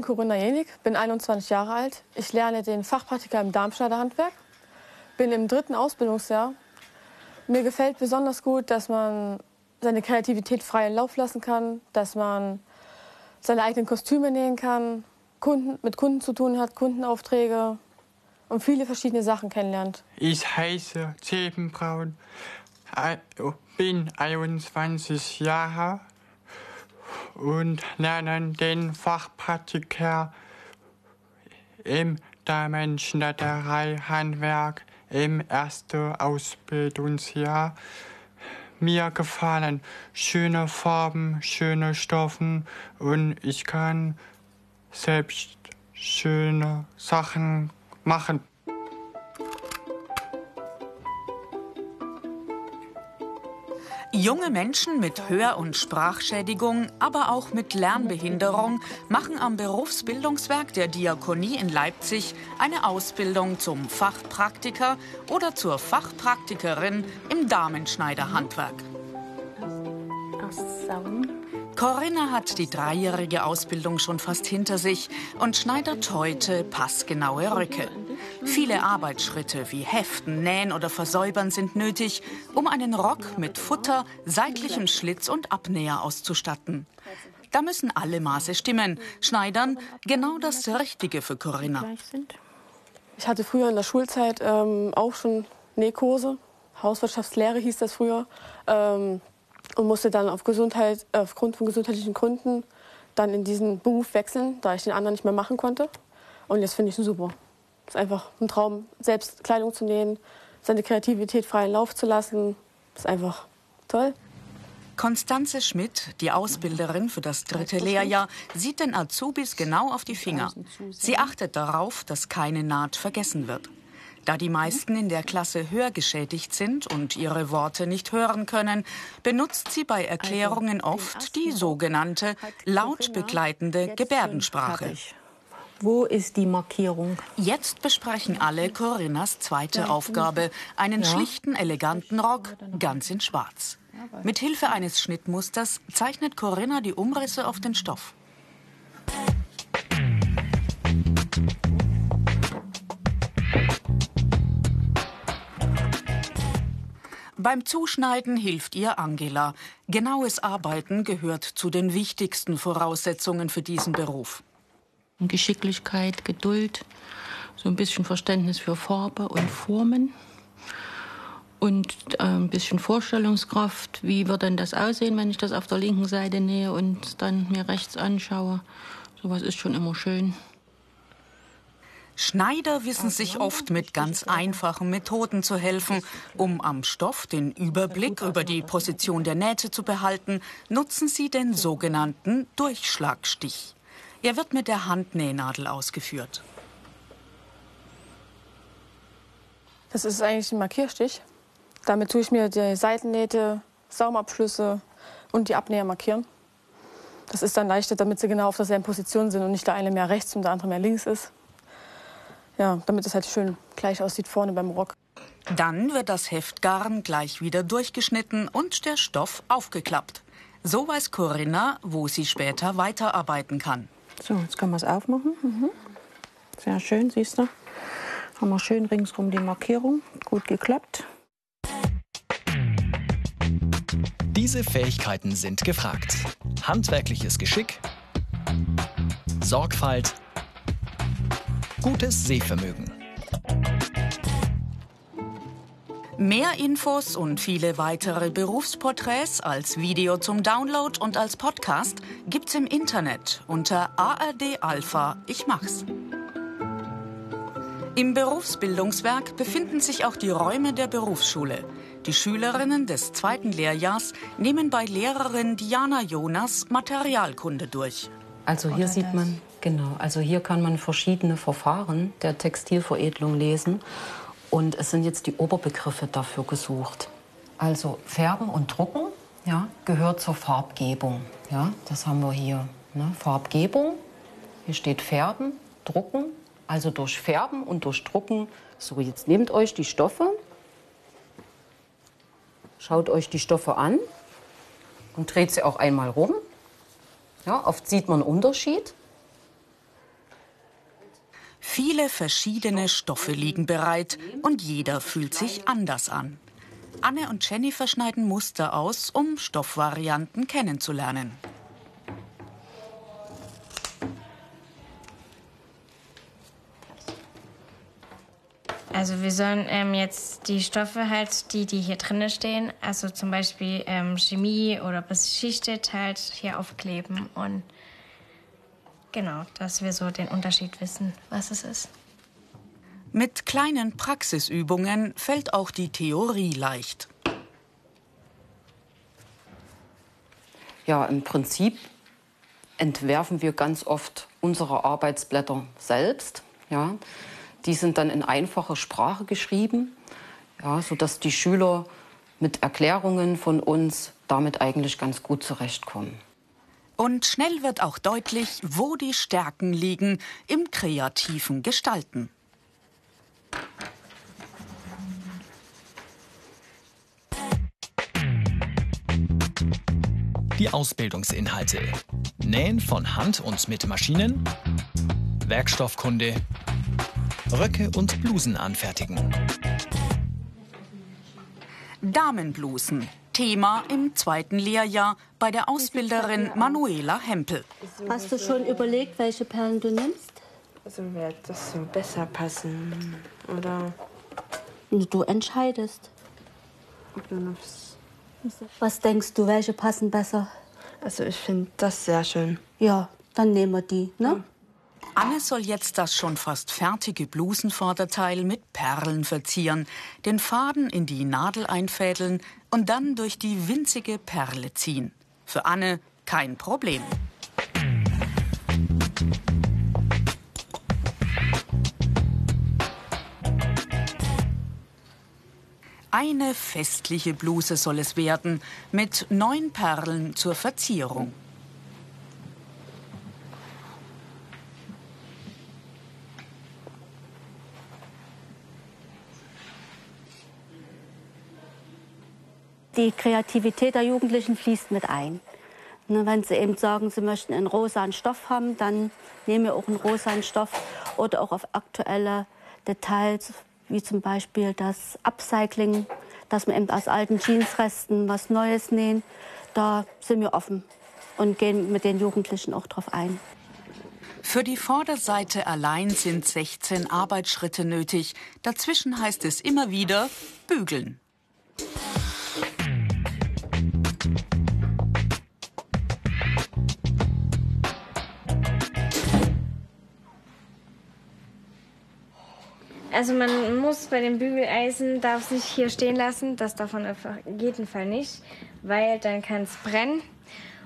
Bin Corinna Jenig, bin 21 Jahre alt. Ich lerne den Fachpraktiker im Darmschneiderhandwerk. Bin im dritten Ausbildungsjahr. Mir gefällt besonders gut, dass man seine Kreativität freien Lauf lassen kann, dass man seine eigenen Kostüme nähen kann, Kunden, mit Kunden zu tun hat, Kundenaufträge und viele verschiedene Sachen kennenlernt. Ich heiße Zeben Braun, bin 21 Jahre und lerne den Fachpraktiker im Damenschneiderei-Handwerk im ersten Ausbildungsjahr. Mir gefallen schöne Farben, schöne Stoffen und ich kann selbst schöne Sachen machen. Junge Menschen mit Hör- und Sprachschädigung, aber auch mit Lernbehinderung machen am Berufsbildungswerk der Diakonie in Leipzig eine Ausbildung zum Fachpraktiker oder zur Fachpraktikerin im Damenschneiderhandwerk. Corinna hat die dreijährige Ausbildung schon fast hinter sich und schneidert heute passgenaue Röcke. Viele Arbeitsschritte wie Heften, Nähen oder Versäubern sind nötig, um einen Rock mit Futter, seitlichem Schlitz und Abnäher auszustatten. Da müssen alle Maße stimmen. Schneidern genau das Richtige für Corinna. Ich hatte früher in der Schulzeit ähm, auch schon Nähkurse. Hauswirtschaftslehre hieß das früher. Ähm, und musste dann auf Gesundheit, äh, aufgrund von gesundheitlichen Gründen dann in diesen Beruf wechseln, da ich den anderen nicht mehr machen konnte. Und jetzt finde ich es super. Es ist einfach ein Traum, selbst Kleidung zu nähen, seine Kreativität freien Lauf zu lassen. Das ist einfach toll. Konstanze Schmidt, die Ausbilderin für das dritte Lehrjahr, sieht den Azubis genau auf die Finger. Sie achtet darauf, dass keine Naht vergessen wird. Da die meisten in der Klasse hörgeschädigt sind und ihre Worte nicht hören können, benutzt sie bei Erklärungen also, oft die sogenannte laut begleitende Gebärdensprache. Wo ist die Markierung? Jetzt besprechen alle Corinnas zweite Aufgabe, einen schlichten, eleganten Rock, ganz in schwarz. Mit Hilfe eines Schnittmusters zeichnet Corinna die Umrisse auf den Stoff. Beim Zuschneiden hilft ihr Angela. Genaues Arbeiten gehört zu den wichtigsten Voraussetzungen für diesen Beruf. Geschicklichkeit, Geduld, so ein bisschen Verständnis für Farbe und Formen und äh, ein bisschen Vorstellungskraft. Wie wird denn das aussehen, wenn ich das auf der linken Seite nähe und dann mir rechts anschaue? Sowas ist schon immer schön. Schneider wissen sich oft mit ganz einfachen Methoden zu helfen. Um am Stoff den Überblick über die Position der Nähte zu behalten, nutzen sie den sogenannten Durchschlagstich. Er wird mit der Handnähnadel ausgeführt. Das ist eigentlich ein Markierstich. Damit tue ich mir die Seitennähte, Saumabschlüsse und die Abnäher markieren. Das ist dann leichter, damit sie genau auf derselben Position sind und nicht der eine mehr rechts und der andere mehr links ist. Ja, damit es halt schön gleich aussieht vorne beim Rock. Dann wird das Heftgarn gleich wieder durchgeschnitten und der Stoff aufgeklappt. So weiß Corinna, wo sie später weiterarbeiten kann. So, jetzt können wir es aufmachen. Mhm. Sehr schön, siehst du. Haben wir schön ringsrum die Markierung. Gut geklappt. Diese Fähigkeiten sind gefragt. Handwerkliches Geschick, Sorgfalt, gutes Sehvermögen. Mehr Infos und viele weitere Berufsporträts als Video zum Download und als Podcast gibt's im Internet unter ARD Alpha Ich mach's. Im Berufsbildungswerk befinden sich auch die Räume der Berufsschule. Die Schülerinnen des zweiten Lehrjahrs nehmen bei Lehrerin Diana Jonas Materialkunde durch. Also hier sieht man Genau, also hier kann man verschiedene Verfahren der Textilveredelung lesen und es sind jetzt die Oberbegriffe dafür gesucht. Also Färben und Drucken ja, gehört zur Farbgebung. Ja, das haben wir hier. Ne? Farbgebung, hier steht Färben, Drucken, also durch Färben und durch Drucken. So, jetzt nehmt euch die Stoffe, schaut euch die Stoffe an und dreht sie auch einmal rum. Ja, oft sieht man einen Unterschied. Viele verschiedene Stoffe liegen bereit und jeder fühlt sich anders an. Anne und Jennifer schneiden Muster aus, um Stoffvarianten kennenzulernen. Also wir sollen ähm, jetzt die Stoffe halt, die, die hier drinnen stehen, also zum Beispiel ähm, Chemie oder beschichtet halt hier aufkleben und genau, dass wir so den Unterschied wissen, was es ist. Mit kleinen Praxisübungen fällt auch die Theorie leicht. Ja, im Prinzip entwerfen wir ganz oft unsere Arbeitsblätter selbst. Ja. Die sind dann in einfacher Sprache geschrieben, ja, sodass die Schüler mit Erklärungen von uns damit eigentlich ganz gut zurechtkommen. Und schnell wird auch deutlich, wo die Stärken liegen im kreativen Gestalten. Die Ausbildungsinhalte. Nähen von Hand und mit Maschinen, Werkstoffkunde, Röcke und Blusen anfertigen. Damenblusen. Thema im zweiten Lehrjahr bei der Ausbilderin Manuela Hempel. Hast du schon überlegt, welche Perlen du nimmst? Also wird das so besser passen, oder? Du entscheidest. Was denkst du, welche passen besser? Also ich finde das sehr schön. Ja, dann nehmen wir die, ne? Anne soll jetzt das schon fast fertige Blusenvorderteil mit Perlen verzieren, den Faden in die Nadel einfädeln und dann durch die winzige Perle ziehen. Für Anne kein Problem. Eine festliche Bluse soll es werden, mit neun Perlen zur Verzierung. Die Kreativität der Jugendlichen fließt mit ein. Ne, wenn sie eben sagen, sie möchten einen rosanen Stoff haben, dann nehmen wir auch einen rosanen Stoff oder auch auf aktuelle Details, wie zum Beispiel das Upcycling, dass wir eben aus alten Jeansresten was Neues nähen. Da sind wir offen und gehen mit den Jugendlichen auch drauf ein. Für die Vorderseite allein sind 16 Arbeitsschritte nötig. Dazwischen heißt es immer wieder bügeln. Also man muss bei dem Bügeleisen, darf sich hier stehen lassen. Das darf man auf jeden Fall nicht, weil dann kann es brennen.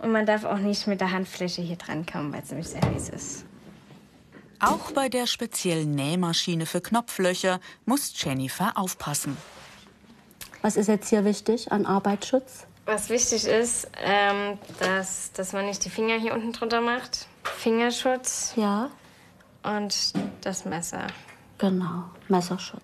Und man darf auch nicht mit der Handfläche hier dran kommen, weil es nämlich sehr heiß ist. Auch bei der speziellen Nähmaschine für Knopflöcher muss Jennifer aufpassen. Was ist jetzt hier wichtig an Arbeitsschutz? Was wichtig ist, ähm, dass, dass man nicht die Finger hier unten drunter macht. Fingerschutz. Ja. Und das Messer. Genau, Messerschutz.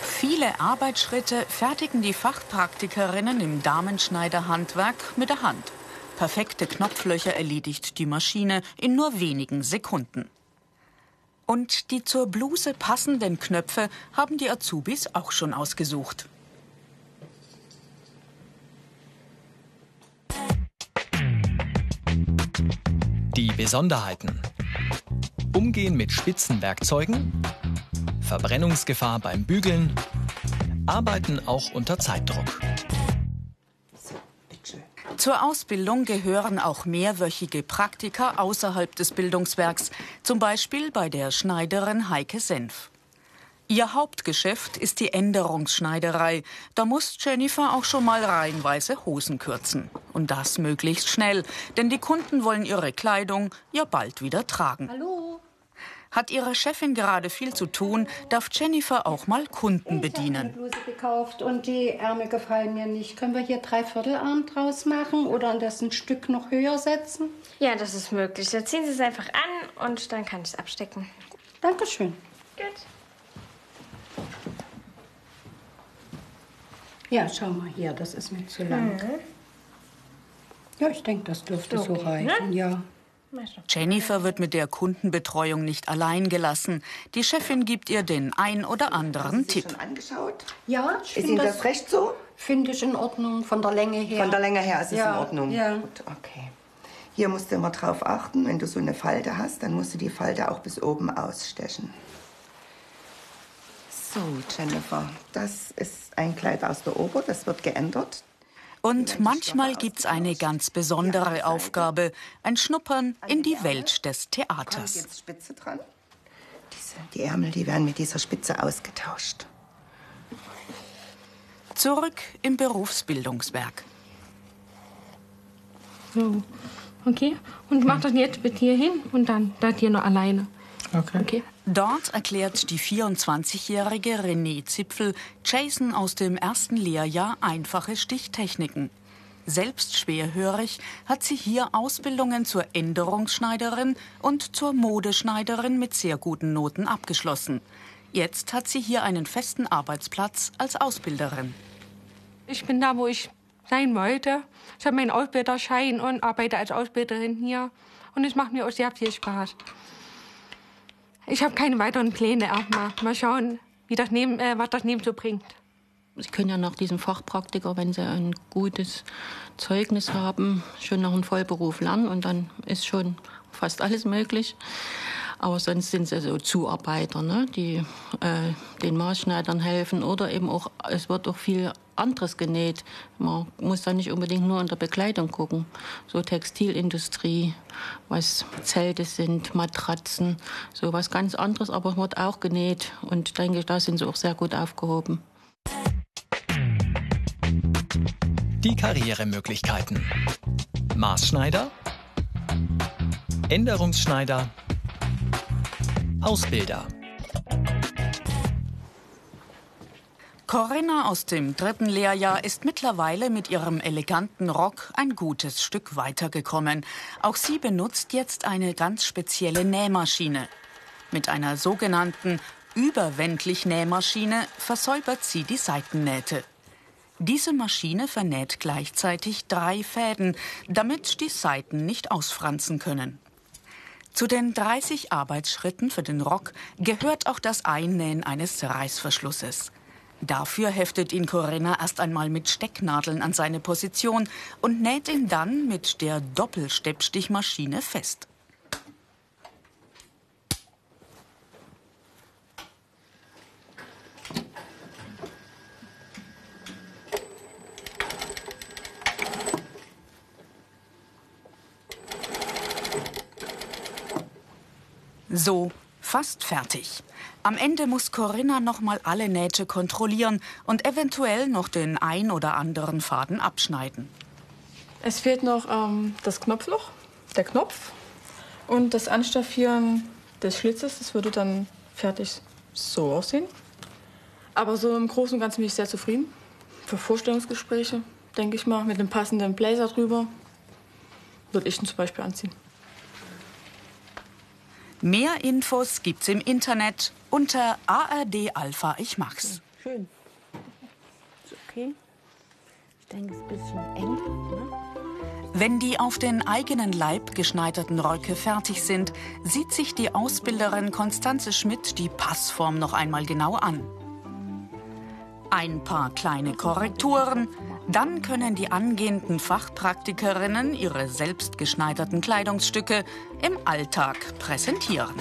Viele Arbeitsschritte fertigen die Fachpraktikerinnen im Damenschneiderhandwerk mit der Hand. Perfekte Knopflöcher erledigt die Maschine in nur wenigen Sekunden. Und die zur Bluse passenden Knöpfe haben die Azubis auch schon ausgesucht. Die Besonderheiten. Umgehen mit spitzen Werkzeugen, Verbrennungsgefahr beim Bügeln, Arbeiten auch unter Zeitdruck. Zur Ausbildung gehören auch mehrwöchige Praktika außerhalb des Bildungswerks, zum Beispiel bei der Schneiderin Heike Senf. Ihr Hauptgeschäft ist die Änderungsschneiderei. Da muss Jennifer auch schon mal reihenweise Hosen kürzen. Und das möglichst schnell, denn die Kunden wollen ihre Kleidung ja bald wieder tragen. Hallo? Hat ihre Chefin gerade viel zu tun, darf Jennifer auch mal Kunden Ich habe eine bedienen. Bluse gekauft und die Ärmel gefallen mir nicht. Können wir hier Dreiviertelarm draus machen oder das ein Stück noch höher setzen? Ja, das ist möglich. Da ziehen Sie es einfach an und dann kann ich es abstecken. Dankeschön. Gut. Ja, schau mal hier, das ist mir zu lang. Ja, ich denke, das dürfte so Okay, reichen, ja. Jennifer wird mit der Kundenbetreuung nicht allein gelassen. Die Chefin gibt ihr den ein oder anderen Tipp. Schon angeschaut? Ja, ich Ist Ihnen das recht so? Finde ich in Ordnung, von der Länge her. Von der Länge her ist es Ja, in Ordnung. ja. Gut, okay. Hier musst du immer drauf achten, wenn du so eine Falte hast, dann musst du die Falte auch bis oben ausstechen. So, Jennifer, das ist ein Kleid aus der Ober, das wird geändert. Und manchmal gibt's eine ganz besondere Aufgabe, ein Schnuppern in die Welt des Theaters. jetzt Spitze dran. Die Ärmel, die werden mit dieser Spitze ausgetauscht. Zurück im Berufsbildungswerk. So, okay. Und mach das jetzt bitte hier hin und dann das hier noch alleine. Okay. Okay. Dort erklärt die 24-jährige Renée Zipfel Jason aus dem ersten Lehrjahr einfache Stichtechniken. Selbst schwerhörig hat sie hier Ausbildungen zur Änderungsschneiderin und zur Modeschneiderin mit sehr guten Noten abgeschlossen. Jetzt hat sie hier einen festen Arbeitsplatz als Ausbilderin. Ich bin da, wo ich sein wollte. Ich habe meinen Ausbilderschein und arbeite als Ausbilderin hier. Und es macht mir auch sehr viel Spaß. Ich habe keine weiteren Pläne erstmal. Mal schauen, wie das neben, äh, was das neben so bringt. Sie können ja nach diesem Fachpraktiker, wenn Sie ein gutes Zeugnis haben, schon noch einen Vollberuf lernen und dann ist schon fast alles möglich. Aber sonst sind sie so Zuarbeiter, ne? die äh, den Maßschneidern helfen oder eben auch, es wird auch viel anderes genäht. Man muss da nicht unbedingt nur der Bekleidung gucken. So Textilindustrie, was Zelte sind, Matratzen, so was ganz anderes, aber wird auch genäht und ich denke, da sind sie auch sehr gut aufgehoben. Die Karrieremöglichkeiten. Maßschneider, Änderungsschneider, Ausbilder. Corinna aus dem dritten Lehrjahr ist mittlerweile mit ihrem eleganten Rock ein gutes Stück weitergekommen. Auch sie benutzt jetzt eine ganz spezielle Nähmaschine. Mit einer sogenannten Überwendlich-Nähmaschine versäubert sie die Seitennähte. Diese Maschine vernäht gleichzeitig drei Fäden, damit die Seiten nicht ausfransen können. Zu den 30 Arbeitsschritten für den Rock gehört auch das Einnähen eines Reißverschlusses. Dafür heftet ihn Corinna erst einmal mit Stecknadeln an seine Position und näht ihn dann mit der Doppelsteppstichmaschine fest. So, fast fertig. Am Ende muss Corinna noch mal alle Nähte kontrollieren und eventuell noch den ein oder anderen Faden abschneiden. Es fehlt noch ähm, das Knopfloch, der Knopf und das Anstaffieren des Schlitzes. Das würde dann fertig so aussehen. Aber so im Großen und Ganzen bin ich sehr zufrieden. Für Vorstellungsgespräche, denke ich mal, mit einem passenden Blazer drüber, würde ich ihn zum Beispiel anziehen. Mehr Infos gibt's im Internet unter ARD Alpha Ich mag's. Schön. Ist okay. Ich denke, es ist ein bisschen eng. Ne? Wenn die auf den eigenen Leib geschneiderten Röcke fertig sind, sieht sich die Ausbilderin Konstanze Schmidt die Passform noch einmal genau an. Ein paar kleine Korrekturen, dann können die angehenden Fachpraktikerinnen ihre selbst geschneiderten Kleidungsstücke im Alltag präsentieren.